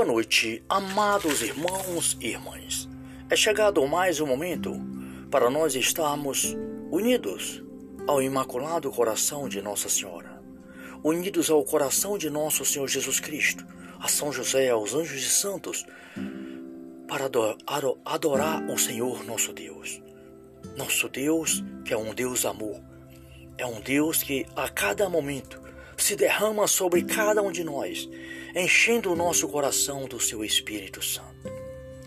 Boa noite, amados irmãos e irmãs. É chegado mais um momento para nós estarmos unidos ao Imaculado Coração de Nossa Senhora, unidos ao coração de nosso Senhor Jesus Cristo, a São José, aos anjos e santos, para adorar o Senhor nosso Deus. Nosso Deus, que é um Deus amor, é um Deus que a cada momento se derrama sobre cada um de nós, enchendo o nosso coração do seu Espírito Santo.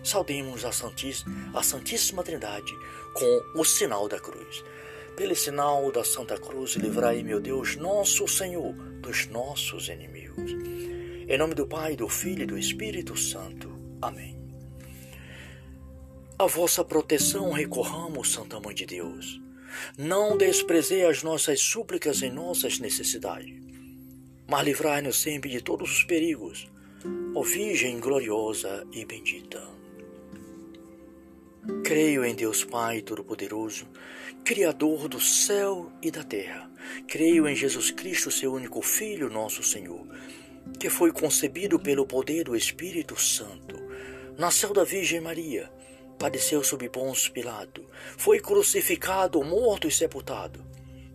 Saudemos a Santíssima, a Santíssima Trindade com o sinal da cruz. Pelo sinal da Santa Cruz, livrai, meu Deus, nosso Senhor, dos nossos inimigos. Em nome do Pai, do Filho e do Espírito Santo. Amém. A vossa proteção recorramos, Santa Mãe de Deus. Não desprezei as nossas súplicas em nossas necessidades mas livrai-nos sempre de todos os perigos, ó Virgem gloriosa e bendita. Creio em Deus Pai Todo-Poderoso, Criador do céu e da terra. Creio em Jesus Cristo, seu único Filho, nosso Senhor, que foi concebido pelo poder do Espírito Santo. Nasceu da Virgem Maria, padeceu sob Pôncio Pilato, foi crucificado, morto e sepultado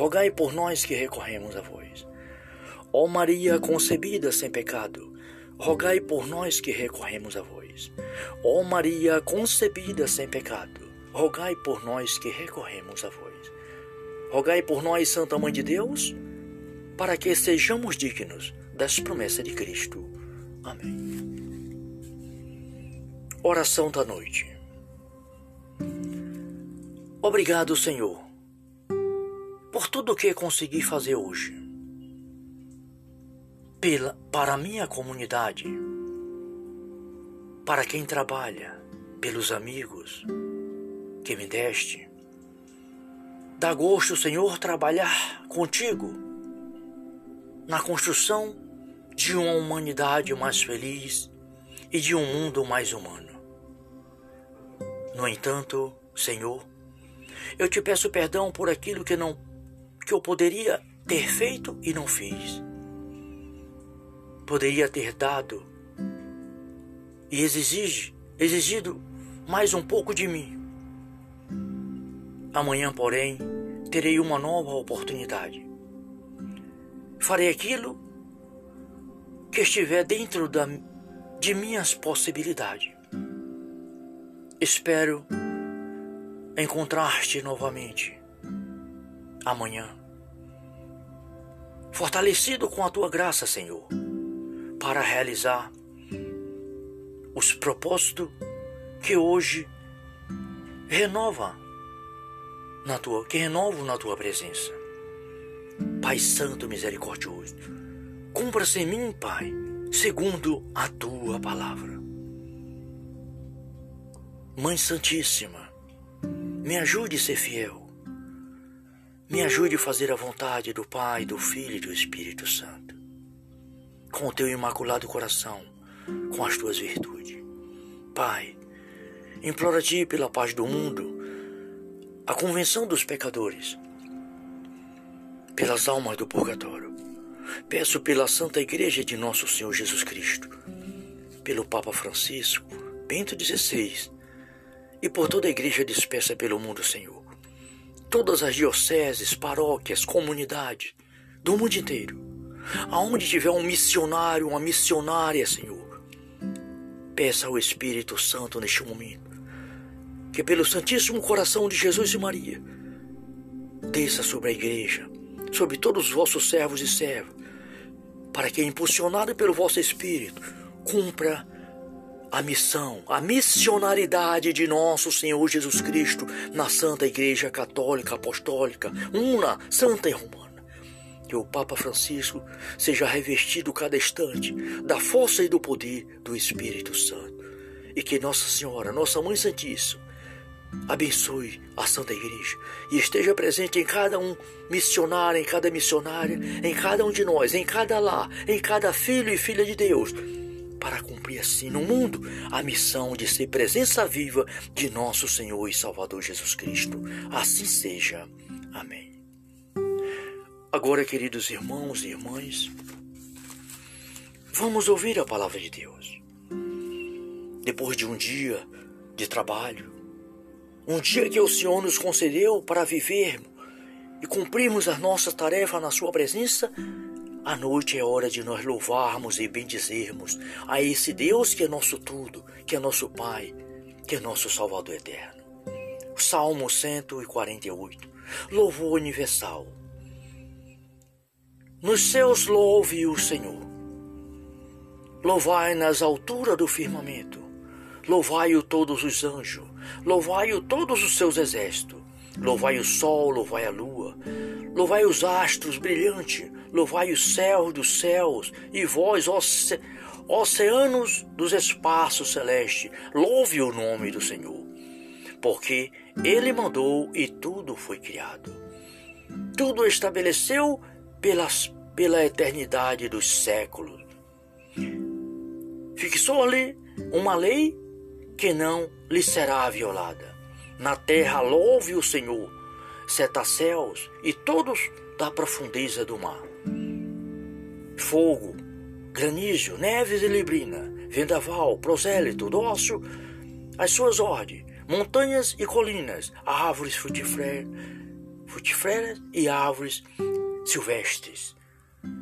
rogai por nós que recorremos a vós. Ó Maria concebida sem pecado, rogai por nós que recorremos a vós. Ó Maria concebida sem pecado, rogai por nós que recorremos a vós. Rogai por nós, Santa Mãe de Deus, para que sejamos dignos das promessas de Cristo. Amém. Oração da noite. Obrigado, Senhor por tudo o que consegui fazer hoje. Pela, para a minha comunidade, para quem trabalha, pelos amigos que me deste. Dá gosto, Senhor, trabalhar contigo na construção de uma humanidade mais feliz e de um mundo mais humano. No entanto, Senhor, eu te peço perdão por aquilo que não que eu poderia ter feito e não fiz. Poderia ter dado e exigir, exigido mais um pouco de mim. Amanhã, porém, terei uma nova oportunidade. Farei aquilo que estiver dentro da, de minhas possibilidades. Espero encontrar-te novamente amanhã fortalecido com a tua graça, Senhor, para realizar os propósitos que hoje renova na tua, que renovo na tua presença. Pai Santo Misericordioso, cumpra-se em mim, Pai, segundo a tua palavra. Mãe Santíssima, me ajude a ser fiel me ajude a fazer a vontade do Pai, do Filho e do Espírito Santo. Com o teu imaculado coração, com as tuas virtudes. Pai, imploro a ti pela paz do mundo, a convenção dos pecadores, pelas almas do purgatório. Peço pela Santa Igreja de Nosso Senhor Jesus Cristo, pelo Papa Francisco, Bento XVI e por toda a Igreja dispersa pelo mundo, Senhor todas as dioceses, paróquias, comunidades do mundo inteiro. Aonde tiver um missionário, uma missionária, Senhor, peça ao Espírito Santo neste momento que, pelo Santíssimo Coração de Jesus e Maria, desça sobre a igreja, sobre todos os vossos servos e servas, para que, impulsionado pelo vosso Espírito, cumpra a missão, a missionaridade de nosso Senhor Jesus Cristo na Santa Igreja Católica Apostólica, una, santa e romana. que o Papa Francisco seja revestido cada instante da força e do poder do Espírito Santo. E que Nossa Senhora, Nossa Mãe Santíssima, abençoe a Santa Igreja e esteja presente em cada um missionário, em cada missionária, em cada um de nós, em cada lar, em cada filho e filha de Deus, para cumprir assim no mundo a missão de ser presença viva de nosso Senhor e Salvador Jesus Cristo. Assim seja. Amém. Agora, queridos irmãos e irmãs, vamos ouvir a palavra de Deus. Depois de um dia de trabalho, um dia que o Senhor nos concedeu para vivermos e cumprirmos a nossa tarefa na Sua presença, a noite é hora de nós louvarmos e bendizermos a esse Deus que é nosso tudo, que é nosso Pai, que é nosso Salvador eterno. Salmo 148, Louvor Universal. Nos céus louve o Senhor. Louvai nas alturas do firmamento. Louvai-o todos os anjos. Louvai-o todos os seus exércitos. Louvai o sol, louvai a lua. Louvai os astros brilhantes. Louvai o céu dos céus. E vós, oce... oceanos dos espaços celestes. Louve o nome do Senhor. Porque ele mandou e tudo foi criado. Tudo estabeleceu pelas, pela eternidade dos séculos. Fixou ali uma lei que não lhe será violada. Na terra louve o Senhor, céus e todos da profundeza do mar. Fogo, granizo, neves e librina, vendaval, prosélito, dócil, as suas ordens, montanhas e colinas, árvores frutíferas e árvores silvestres,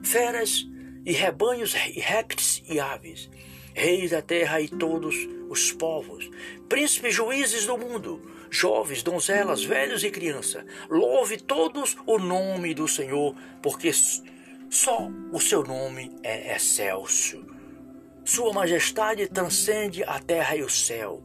feras e rebanhos e répteis e aves, reis da terra e todos os povos, príncipes juízes do mundo, jovens, donzelas, velhos e crianças, louve todos o nome do Senhor, porque só o seu nome é excelso. Sua majestade transcende a terra e o céu.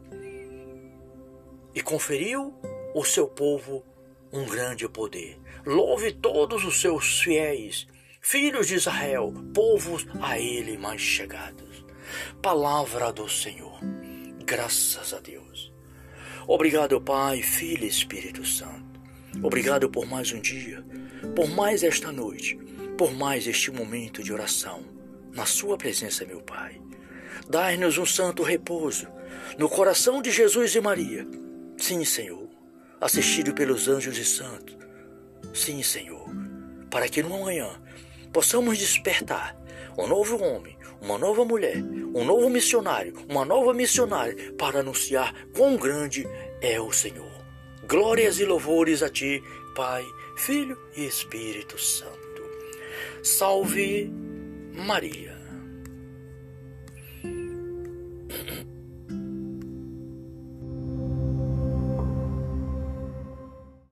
E conferiu o seu povo um grande poder. Louve todos os seus fiéis, filhos de Israel, povos a ele mais chegados. Palavra do Senhor. Graças a Deus. Obrigado, Pai, Filho e Espírito Santo. Obrigado por mais um dia, por mais esta noite, por mais este momento de oração. Na Sua presença, meu Pai. Dai-nos um santo repouso no coração de Jesus e Maria. Sim, Senhor assistido pelos anjos e santos. Sim, Senhor, para que no amanhã possamos despertar um novo homem, uma nova mulher, um novo missionário, uma nova missionária para anunciar quão grande é o Senhor. Glórias e louvores a Ti, Pai, Filho e Espírito Santo. Salve Maria.